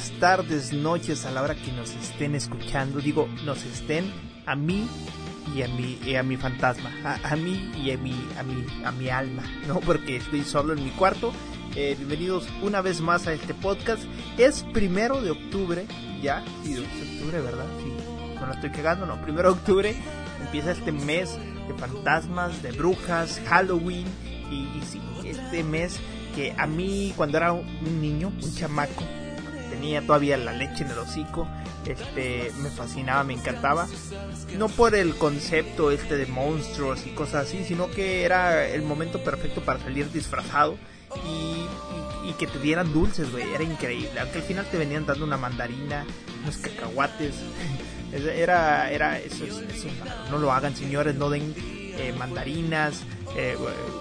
tardes, noches a la hora que nos estén escuchando. Digo, nos estén a mí y a mi, y a mi fantasma, a, mí y a mi, a mi, a mi alma, ¿no? Porque estoy solo en mi cuarto. Eh, bienvenidos una vez más a este podcast. Es primero de octubre, ya, sí, de octubre, ¿verdad? Sí, no la estoy cagando, no. Primero de octubre empieza este mes de fantasmas, de brujas, Halloween y, y sí, este mes que a mí cuando era un niño, un chamaco, tenía todavía la leche en el hocico, este me fascinaba, me encantaba. No por el concepto este de monstruos y cosas así, sino que era el momento perfecto para salir disfrazado y, y, que te dieran dulces, güey, era increíble. Aunque al final te venían dando una mandarina, unos cacahuates. Era, era, eso, eso, no lo hagan, señores, no den eh, mandarinas, eh,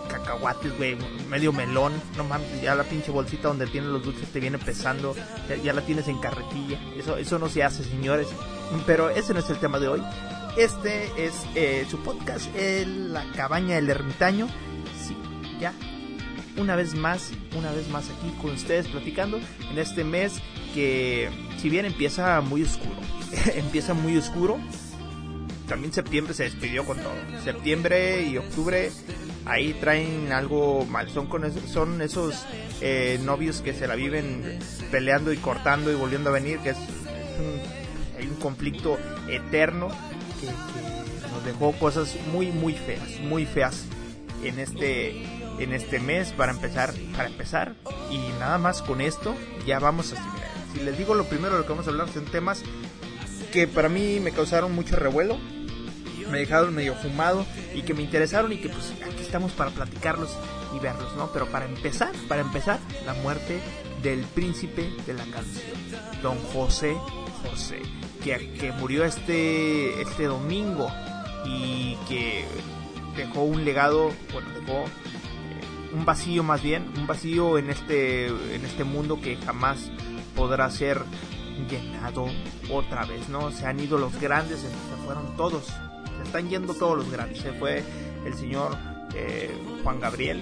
cacahuates, güey, medio melón, no mames, ya la pinche bolsita donde tienen los dulces te viene pesando, ya, la tienes en carretilla, eso, eso no se hace, señores, pero ese no es el tema de hoy, este es eh, su podcast, La Cabaña del Ermitaño, sí, ya, una vez más, una vez más aquí con ustedes platicando en este mes que si bien empieza muy oscuro, empieza muy oscuro, también septiembre se despidió con todo. Septiembre y octubre ahí traen algo mal. Son, con son esos eh, novios que se la viven peleando y cortando y volviendo a venir, que es, un, hay un conflicto eterno que, nos dejó cosas muy, muy feas, muy feas en este en este mes para empezar para empezar y nada más con esto ya vamos a si les digo lo primero lo que vamos a hablar son temas que para mí me causaron mucho revuelo me dejaron medio fumado y que me interesaron y que pues aquí estamos para platicarlos y verlos, ¿no? Pero para empezar, para empezar, la muerte del príncipe de la canción, don José José, que, que murió este, este domingo y que dejó un legado, bueno, dejó eh, un vacío más bien, un vacío en este, en este mundo que jamás podrá ser llenado otra vez, ¿no? Se han ido los grandes, se fueron todos, están yendo todos los grandes. Se fue el señor eh, Juan Gabriel,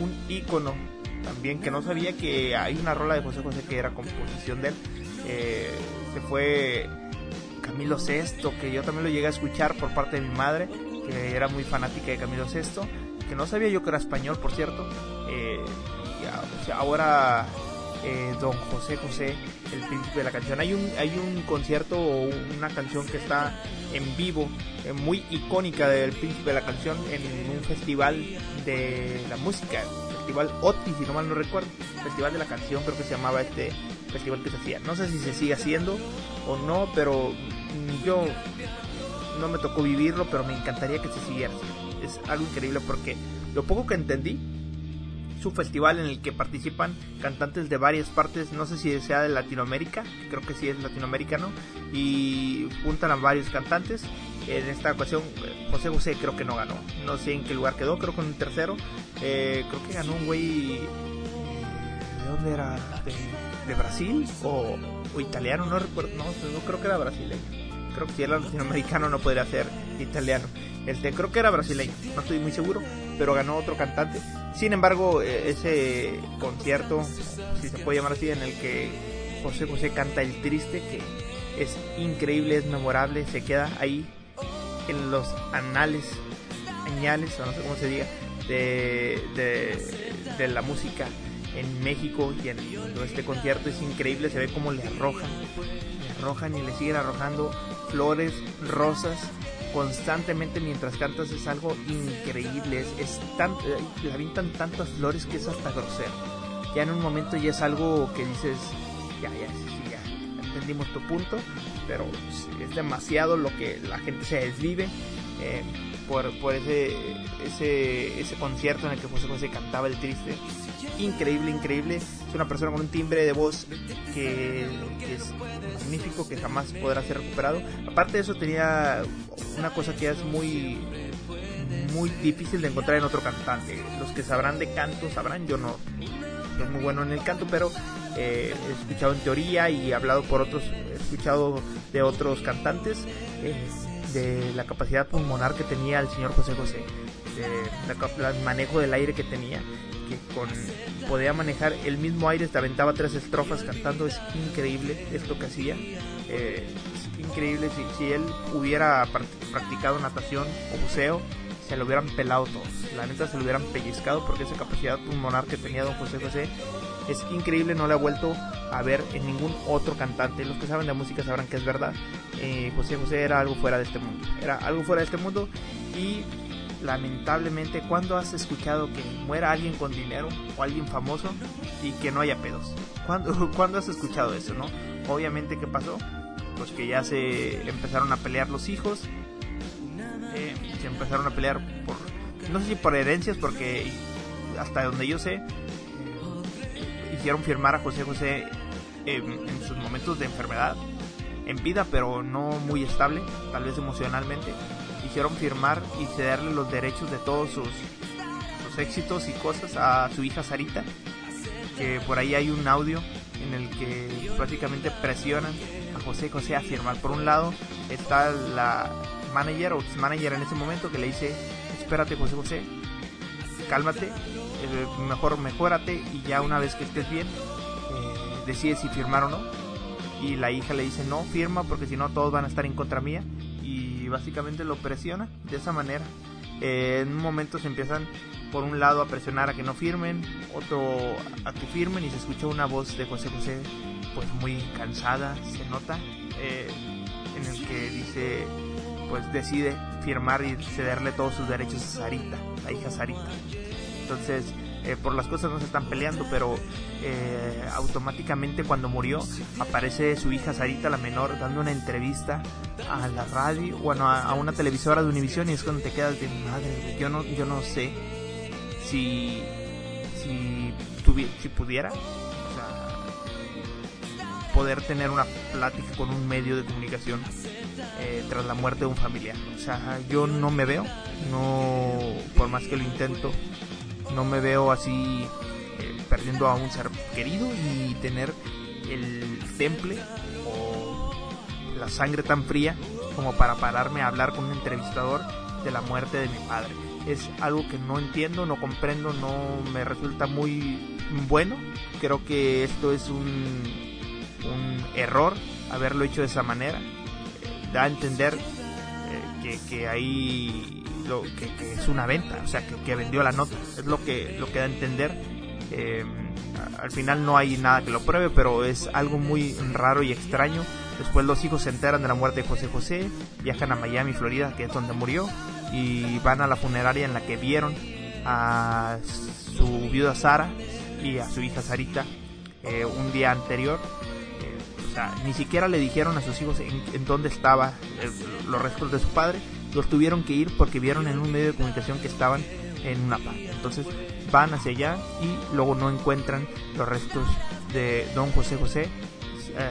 un ícono también que no sabía que hay una rola de José José que era composición de él. Eh, se fue Camilo Sesto, que yo también lo llegué a escuchar por parte de mi madre, que era muy fanática de Camilo Sesto, que no sabía yo que era español, por cierto. Eh, y ahora don José José, el príncipe de la canción. Hay un, hay un concierto o una canción que está en vivo eh, muy icónica del príncipe de la canción en un festival de la música, festival OTI, si no mal no recuerdo, festival de la canción creo que se llamaba este festival que se hacía. No sé si se sigue haciendo o no, pero yo no me tocó vivirlo, pero me encantaría que se siguiera. Es algo increíble porque lo poco que entendí su festival en el que participan cantantes de varias partes, no sé si sea de Latinoamérica, creo que sí es latinoamericano, y juntan a varios cantantes. En esta ocasión, José José creo que no ganó, no sé en qué lugar quedó, creo en un tercero. Eh, creo que ganó un güey. ¿De dónde era? ¿De, Brasil o, italiano? No recuerdo, no, no creo que era brasileño. Creo que si era latinoamericano no podría ser italiano. Este, creo que era brasileño, no estoy muy seguro, pero ganó otro cantante. Sin embargo, e, ese concierto, si se puede llamar así, en el que José José canta El Triste, que es increíble, es memorable, se queda ahí en los anales, añales, o no sé cómo se diga, de, de, la música en México y en este concierto. Es increíble, se ve como le arrojan, le arrojan y le siguen arrojando flores, rosas constantemente mientras cantas es algo increíble. Es, tan, le avientan tantas flores que es hasta grosero. Ya en un momento ya es algo que dices, ya, ya, sí, ya, entendimos tu punto, pero es demasiado lo que la gente se desvive. Eh, por, por ese, ese, ese concierto en el que José José cantaba el triste. Increíble, increíble. Es una persona con un timbre de voz que, es magnífico, que jamás podrá ser recuperado. Aparte de eso tenía una cosa que es muy muy difícil de encontrar en otro cantante. Los que sabrán de canto sabrán, yo no soy muy bueno en el canto, pero eh, he escuchado en teoría y he hablado por otros, he escuchado de otros cantantes. Eh, de la capacidad pulmonar que tenía el señor José José. el manejo del aire que tenía, que con podía manejar el mismo aire, te aventaba tres estrofas cantando, es increíble esto que hacía. Eh, es increíble si, si él hubiera practicado natación o buceo, se lo hubieran pelado todos. La neta se lo hubieran pellizcado porque esa capacidad pulmonar que tenía don José José es increíble, no le ha vuelto a ver en ningún otro cantante. Los que saben de música sabrán que es verdad. Eh, José José era algo fuera de este mundo. Era algo fuera de este mundo y lamentablemente cuando has escuchado que muera alguien con dinero o alguien famoso y que no haya pedos. ¿Cuándo, ¿Cuándo has escuchado eso, no? Obviamente, ¿qué pasó? Pues que ya se empezaron a pelear los hijos. Empezaron a pelear por, no sé si por herencias, porque hasta donde yo sé, hicieron firmar a José José en, sus momentos de enfermedad, en vida, pero no muy estable, tal vez emocionalmente. Hicieron firmar y cederle los derechos de todos sus, sus éxitos y cosas a su hija Sarita, que por ahí hay un audio en el que prácticamente presionan a José José a firmar. Por un lado está la manager o ex manager en ese momento que le dice, espérate José José, cálmate, eh, mejor mejórate y ya una vez que estés bien, eh, decides si firmar o no. Y la hija le dice, no, firma porque si no todos van a estar en contra mía. Y básicamente lo presiona de esa manera. Eh, en un momento se empiezan por un lado a presionar a que no firmen, otro a que firmen y se escucha una voz de José José pues muy cansada, se nota, en el que dice pues decide firmar y cederle todos sus derechos a Sarita, la hija Sarita. Entonces, eh, por las cosas no se están peleando, pero eh, automáticamente cuando murió aparece su hija Sarita, la menor, dando una entrevista a la radio, bueno, a, una televisora de Univision y es cuando te quedas de madre, yo no, yo no sé si, si, si pudiera poder tener una plática con un medio de comunicación eh, tras la muerte de un familiar. O sea, yo no me veo, no, por más que lo intento, no me veo así eh, perdiendo a un ser querido y tener el temple o la sangre tan fría como para pararme a hablar con un entrevistador de la muerte de mi padre. Es algo que no entiendo, no comprendo, no me resulta muy bueno. Creo que esto es un, un error haberlo hecho de esa manera. Da a entender eh, que, que ahí lo que, es una venta, o sea, que, vendió la nota. Es lo que, lo que da a entender. Eh, al final no hay nada que lo pruebe, pero es algo muy raro y extraño. Después los hijos se enteran de la muerte de José José, viajan a Miami, Florida, que es donde murió, y van a la funeraria en la que vieron a su viuda Sara y a su hija Sarita eh, un día anterior. Eh, sea, ni siquiera le dijeron a sus hijos en, dónde estaban los restos de su padre los tuvieron que ir porque vieron en un medio de comunicación que estaban en una parte. Entonces van hacia allá y luego no encuentran los restos de don José José. Eh,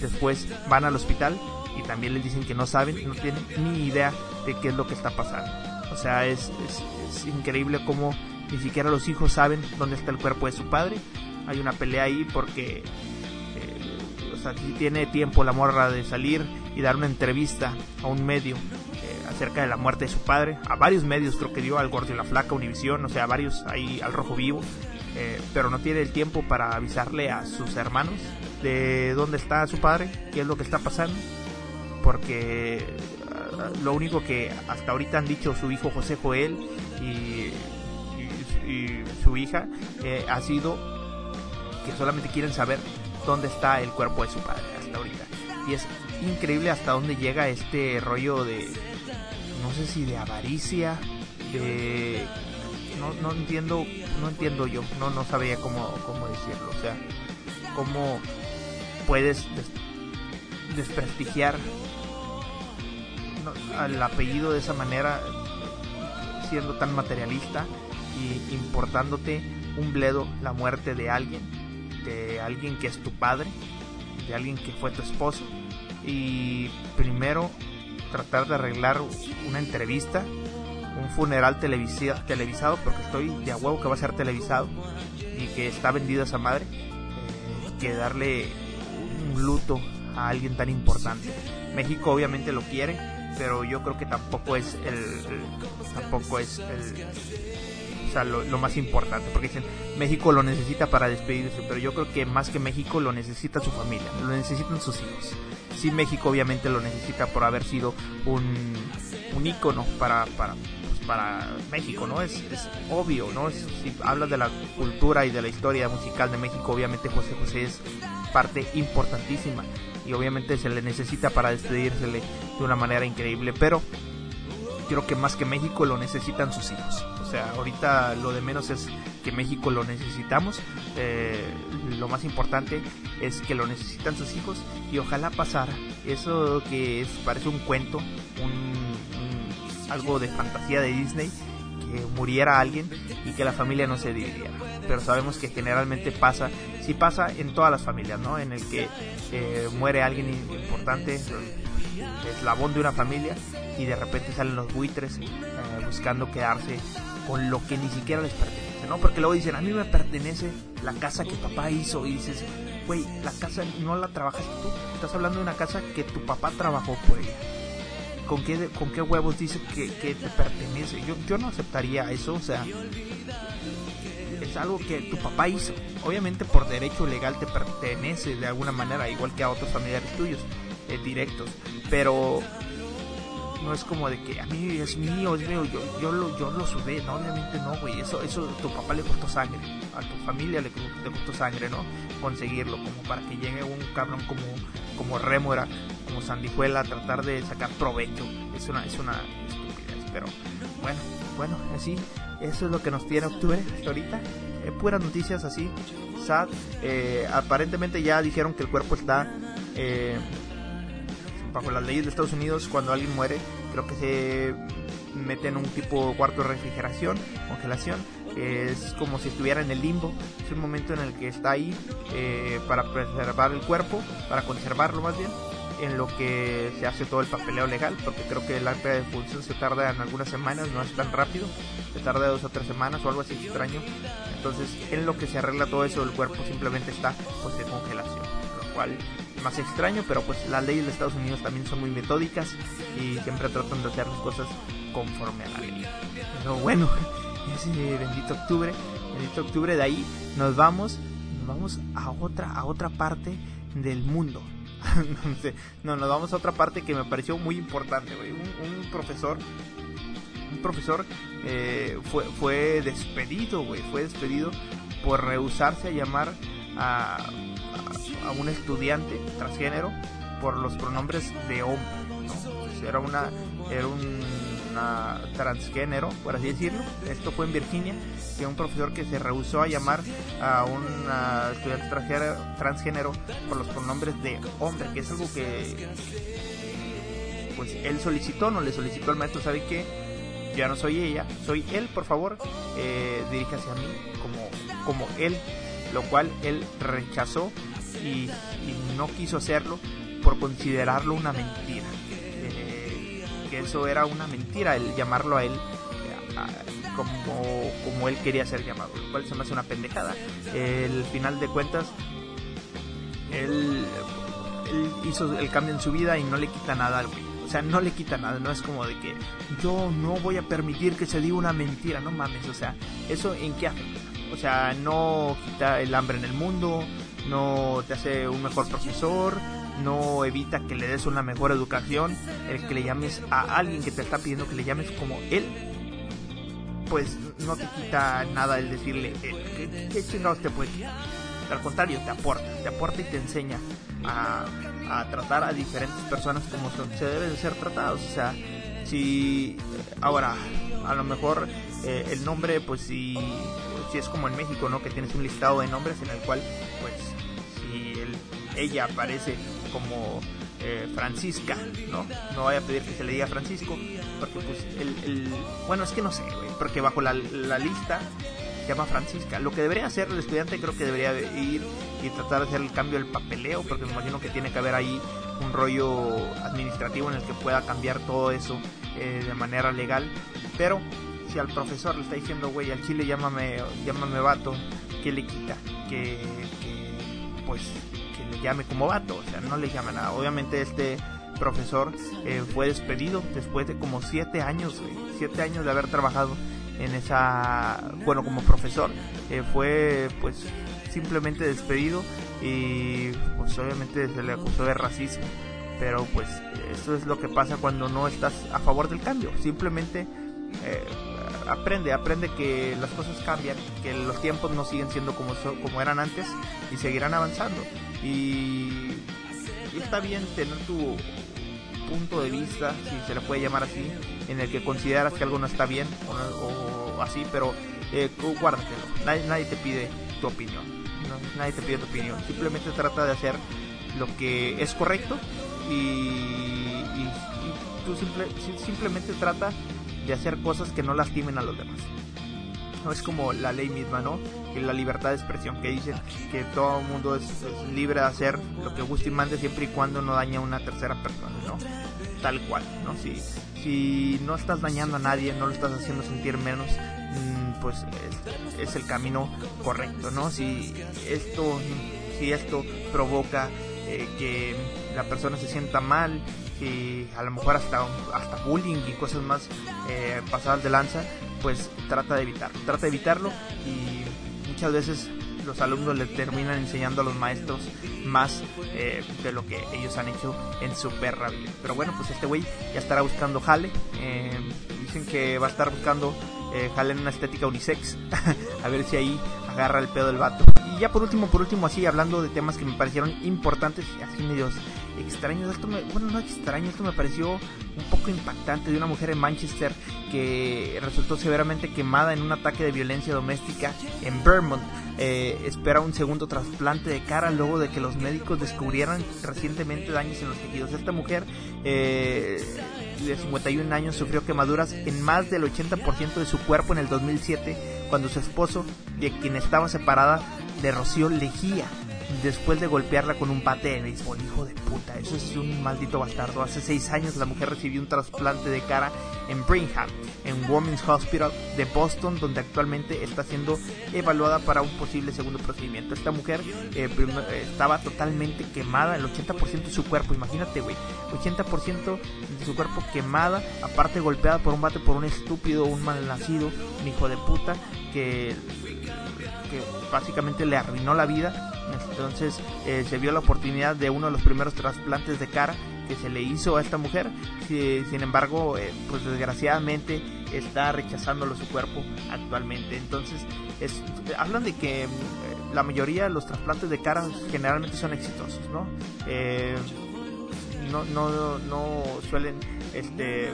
después van al hospital y también les dicen que no saben, no tienen ni idea de qué es lo que está pasando. O sea, es, increíble cómo ni siquiera los hijos saben dónde está el cuerpo de su padre. Hay una pelea ahí porque eh, sea, si tiene tiempo la morra de salir y dar una entrevista a un medio acerca de la muerte de su padre. A varios medios creo que dio, al Gordo y la Flaca, Univisión, o sea, a varios ahí al Rojo Vivo. Eh, pero no tiene el tiempo para avisarle a sus hermanos de dónde está su padre, qué es lo que está pasando. Porque ah, lo único que hasta ahorita han dicho su hijo José Joel y, su hija eh, ha sido que solamente quieren saber dónde está el cuerpo de su padre hasta ahorita. Y es increíble hasta dónde llega este rollo de, no sé si de avaricia, de no, no entiendo, no entiendo yo, no no sabía cómo, cómo decirlo, o sea, cómo puedes desprestigiar al apellido de esa manera siendo tan materialista y importándote un bledo la muerte de alguien, de alguien que es tu padre, de alguien que fue tu esposo y primero tratar de arreglar una entrevista, un funeral televisado, porque estoy de a huevo que va a ser televisado y que está vendida esa madre, eh, que darle un luto a alguien tan importante. México obviamente lo quiere, pero yo creo que tampoco es el, tampoco es el o sea, lo, más importante, porque dicen, México lo necesita para despedirse, pero yo creo que más que México lo necesita su familia, lo necesitan sus hijos. Sí, México obviamente lo necesita por haber sido un, un ícono para, para, pues, para México, ¿no? Es, es obvio, ¿no? si hablas de la cultura y de la historia musical de México, obviamente José José es parte importantísima y obviamente se le necesita para despedírsele de una manera increíble, pero creo que más que México lo necesitan sus hijos. Sea, ahorita lo de menos es que México lo necesitamos. Eh, lo más importante es que lo necesitan sus hijos y ojalá pasara eso que es, parece un cuento, un, algo de fantasía de Disney, que muriera alguien y que la familia no se dividiera. Pero sabemos que generalmente pasa, sí pasa en todas las familias, ¿no? En el que eh, muere alguien importante, eslabón de una familia y de repente salen los buitres eh, buscando quedarse con lo que ni siquiera les pertenece, ¿no? Porque luego dicen, a mí me pertenece la casa que papá hizo y dices, güey, la casa no la trabajas tú, estás hablando de una casa que tu papá trabajó por ella. ¿Con qué, con qué huevos dice que, que te pertenece? Yo, yo no aceptaría eso, o sea, es algo que tu papá hizo. Obviamente por derecho legal te pertenece de alguna manera, igual que a otros familiares tuyos, eh, directos. Pero no es como de que a mí es mío, es mío, yo, yo, lo, yo lo sudé, no, obviamente no, güey, eso, eso tu papá le costó sangre, a tu familia le, costó sangre, ¿no? Conseguirlo, como para que llegue un cabrón como, como Rémora, como Sandijuela tratar de sacar provecho, es una, es una estupidez, pero bueno, bueno, así, eso es lo que nos tiene octubre ahorita, eh, puras noticias así, sad, eh, aparentemente ya dijeron que el cuerpo está... Eh, bajo las leyes de Estados Unidos, cuando alguien muere, creo que se mete en un tipo cuarto de refrigeración, congelación. Es como si estuviera en el limbo. Es un momento en el que está ahí eh, para preservar el cuerpo, para conservarlo más bien, en lo que se hace todo el papeleo legal, porque creo que el acta de función se tarda en algunas semanas, no es tan rápido, se tarda dos o tres semanas o algo así extraño. Entonces, en lo que se arregla todo eso, el cuerpo simplemente está pues de congelación, cual más extraño, pero pues las leyes de Estados Unidos también son muy metódicas y siempre tratan de hacer las cosas conforme a la ley. Pero bueno, ese bendito octubre, bendito octubre de ahí nos vamos, nos vamos a otra, a otra parte del mundo. no, nos vamos a otra parte que me pareció muy importante, Un, profesor, un profesor eh, fue, fue despedido, güey, fue despedido por rehusarse a llamar a a un estudiante transgénero por los pronombres de hombre. Era una era un transgénero, por así decirlo. Esto fue en Virginia, que un profesor que se rehusó a llamar a un estudiante transgénero por los pronombres de hombre, que es algo que pues él solicitó, no le solicitó al maestro, ¿sabe qué? Ya no soy ella, soy él, por favor, eh, diríjase a mí como, como él, lo cual él rechazó y, no quiso hacerlo por considerarlo una mentira. Eh, que eso era una mentira, el llamarlo a él eh, como, como él quería ser llamado, lo cual se me hace una pendejada. El final de cuentas, él, él hizo el cambio en su vida y no le quita nada al güey. O sea, no le quita nada, no es como de que yo no voy a permitir que se diga una mentira, no mames, o sea, eso en qué afecta. O sea, no quita el hambre en el mundo, no te hace un mejor profesor, no evita que le des una mejor educación, el que le llames a alguien que te está pidiendo que le llames como él, pues no te quita nada el decirle eh, ¿qué, chingados te puede Al contrario, te aporta, te aporta y te enseña a, tratar a diferentes personas como se deben de ser tratados. O sea, si ahora a lo mejor eh, el nombre, pues si, si es como en México, ¿no? Que tienes un listado de nombres en el cual, pues ella aparece como eh, Francisca, ¿no? No voy a pedir que se le diga Francisco, porque pues el, bueno, es que no sé, porque bajo la, lista se llama Francisca. Lo que debería hacer el estudiante creo que debería ir y tratar de hacer el cambio del papeleo, porque me imagino que tiene que haber ahí un rollo administrativo en el que pueda cambiar todo eso eh, de manera legal, pero si al profesor le está diciendo, güey, al chile llámame, llámame vato, ¿qué le quita? Que, que pues llame como vato, o sea, no le llama nada. Obviamente este profesor eh, fue despedido después de como siete años, siete años de haber trabajado en esa, bueno, como profesor, eh, fue pues simplemente despedido y pues obviamente se le acusó de racismo. Pero pues eso es lo que pasa cuando no estás a favor del cambio. Simplemente eh, aprende, aprende que las cosas cambian, que los tiempos no siguen siendo como, como eran antes y seguirán avanzando. Y, está bien tener tu punto de vista, si se le puede llamar así, en el que consideras que algo no está bien o, así, pero eh, guárdatelo. Nadie, nadie te pide tu opinión. nadie te pide tu opinión. Simplemente trata de hacer lo que es correcto y, tú simplemente trata de hacer cosas que no lastimen a los demás. No es como la ley misma, ¿no? Que la libertad de expresión, que dicen que todo el mundo es, libre de hacer lo que guste y mande siempre y cuando no daña a una tercera persona, ¿no? Tal cual, ¿no? Si, si no estás dañando a nadie, no lo estás haciendo sentir menos, mm, pues es, el camino correcto, ¿no? Si esto, si esto provoca eh, que la persona se sienta mal, y a lo mejor hasta, hasta bullying y cosas más eh, pasadas de lanza, pues trata de evitarlo, trata de evitarlo y muchas veces los alumnos le terminan enseñando a los maestros más eh, de lo que ellos han hecho en su perra vida. Pero bueno, pues este güey ya estará buscando jale. Eh, dicen que va a estar buscando eh, jale en una estética unisex. a ver si ahí agarra el pedo del vato. Ya por último, por último, así hablando de temas que me parecieron importantes así medios extraños. Esto me, bueno, no extraño, esto me pareció un poco impactante de una mujer en Manchester que resultó severamente quemada en un ataque de violencia doméstica en Vermont. Eh, espera un segundo trasplante de cara luego de que los médicos descubrieran recientemente daños en los tejidos. Esta mujer eh, de 51 años sufrió quemaduras en más del 80% de su cuerpo en el 2007 cuando su esposo, de quien estaba separada, le roció lejía después de golpearla con un bate de béisbol. Hijo de puta, eso es un maldito bastardo. Hace seis años la mujer recibió un trasplante de cara en Brigham, en Women's Hospital de Boston, donde actualmente está siendo evaluada para un posible segundo procedimiento. Esta mujer eh, estaba totalmente quemada, el 80% de su cuerpo, imagínate, güey, 80% de su cuerpo quemada, aparte golpeada por un bate por un estúpido, un malnacido, un hijo de puta que que básicamente le arruinó la vida. Entonces eh, se vio la oportunidad de uno de los primeros trasplantes de cara que se le hizo a esta mujer. sin embargo, eh, pues desgraciadamente está rechazándolo su cuerpo actualmente. Entonces, es, hablan de que eh, la mayoría de los trasplantes de cara generalmente son exitosos, ¿no? no, no, suelen este,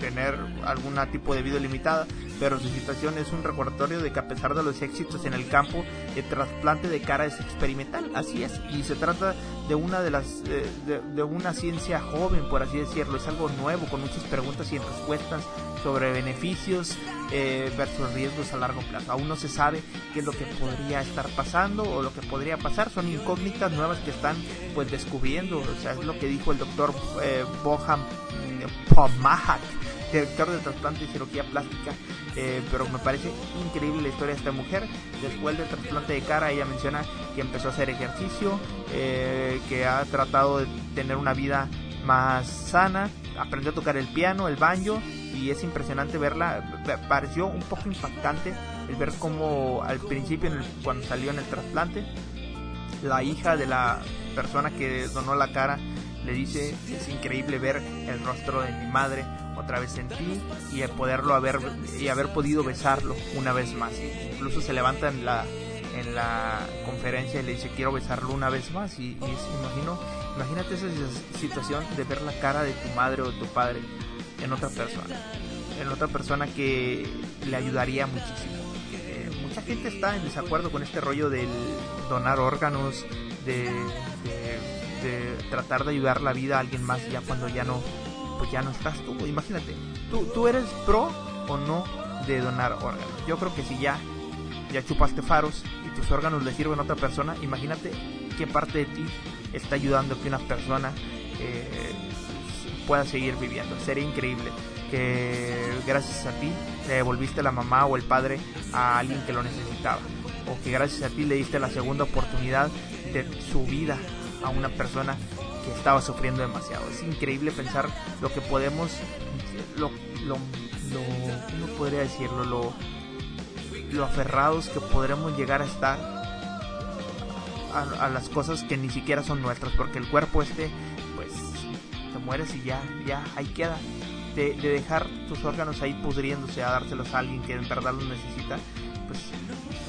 tener algún tipo de vida limitada, pero su situación es un recordatorio de que a pesar de los éxitos en el campo, el trasplante de cara es experimental, así es, y se trata de una de las eh, de, una ciencia joven, por así decirlo, es algo nuevo con muchas preguntas y respuestas sobre beneficios eh, versus riesgos a largo plazo. Aún no se sabe qué es lo que podría estar pasando o lo que podría pasar, son incógnitas nuevas que están pues descubriendo, o sea, es lo que dijo el doctor eh, mm, Pomahak director de trasplante y cirugía plástica, eh, pero me parece increíble la historia de esta mujer. Después del trasplante de cara, ella menciona que empezó a hacer ejercicio, eh, que ha tratado de tener una vida más sana, aprendió a tocar el piano, el banjo, y es impresionante verla. Pareció un poco impactante el ver cómo al principio, cuando salió en el trasplante, la hija de la persona que donó la cara le dice, es increíble ver el rostro de mi madre otra vez en ti y poderlo haber y haber podido besarlo una vez más. Incluso se levanta en la en la conferencia y le dice quiero besarlo una vez más y, imagino imagínate esa situación de ver la cara de tu madre o de tu padre en otra persona en otra persona que le ayudaría muchísimo eh, mucha gente está en desacuerdo con este rollo del donar órganos de, de tratar de ayudar la vida a alguien más ya cuando ya no pues ya no estás tú. Imagínate, ¿tú, tú eres pro o no de donar órganos. Yo creo que si ya, ya chupaste faros y tus órganos le sirven a otra persona, imagínate qué parte de ti está ayudando a que una persona eh, pueda seguir viviendo. Sería increíble que gracias a ti le devolviste la mamá o el padre a alguien que lo necesitaba. O que gracias a ti le diste la segunda oportunidad de su vida a una persona que estaba sufriendo demasiado. Es increíble pensar lo que podemos, lo, lo, lo ¿cómo podría decirlo? Lo, lo aferrados que podremos llegar a estar a, las cosas que ni siquiera son nuestras, porque el cuerpo este, pues, te mueres y ya, ya, ahí queda. De, de dejar tus órganos ahí pudriéndose a dárselos a alguien que en verdad los necesita, pues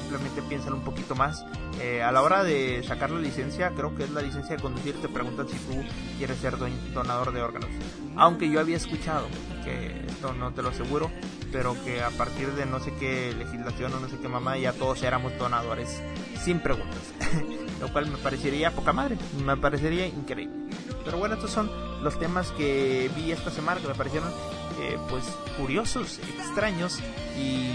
simplemente piénsalo un poquito más. Eh, a la hora de sacar la licencia, creo que es la licencia de conducir, te preguntan si tú quieres ser donador de órganos. Aunque yo había escuchado, que esto no te lo aseguro, pero que a partir de no sé qué legislación o no sé qué mamá, ya todos éramos donadores sin preguntas. Lo cual me parecería poca madre, me parecería increíble. Pero bueno, estos son los temas que vi esta semana que me parecieron eh, pues curiosos, extraños y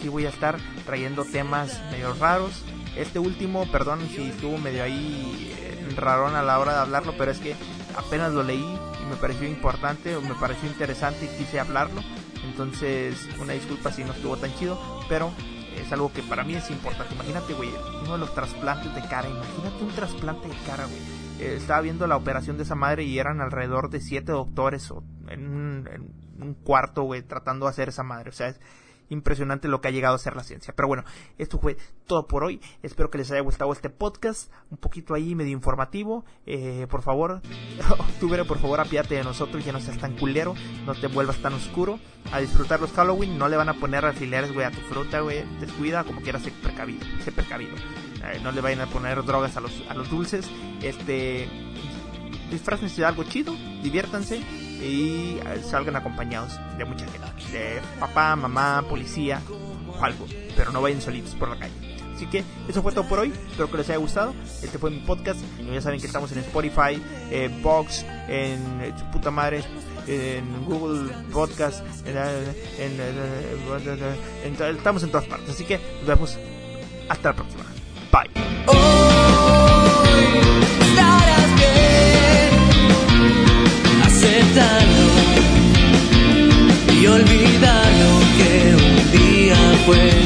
sí voy a estar trayendo temas medio raros. Este último, perdón si estuvo medio ahí eh, rarón a la hora de hablarlo, pero es que apenas lo leí y me pareció importante o me pareció interesante y quise hablarlo. Entonces, una disculpa si no estuvo tan chido, pero es algo que para mí es importante. Imagínate, güey, uno de los trasplantes de cara. Imagínate un trasplante de cara, güey. Eh, estaba viendo la operación de esa madre y eran alrededor de siete doctores en un, en un cuarto, güey, tratando de hacer esa madre. O sea, es, impresionante lo que ha llegado a ser la ciencia. Pero bueno, esto fue todo por hoy. Espero que les haya gustado este podcast, un poquito ahí medio informativo. Eh, por favor, octubre, por favor, apiate de nosotros, ya no seas tan culero, no te vuelvas tan oscuro. A disfrutar los Halloween, no le van a poner alfileres, güey, a tu fruta, güey. Descuida, como quieras, sé precavido. Eh, no le vayan a poner drogas a los, a los dulces. Este, disfrácense de algo chido, diviértanse y eh, salgan acompañados de mucha gente, de papá, mamá, policía o algo, pero no vayan solitos por la calle. Así que eso fue todo por hoy, espero que les haya gustado. Este fue mi podcast. Ya saben que estamos en Spotify, en Box, en su puta madre, en Google Podcast, en, estamos en todas partes. Así que nos vemos hasta la próxima. Bye. Fue.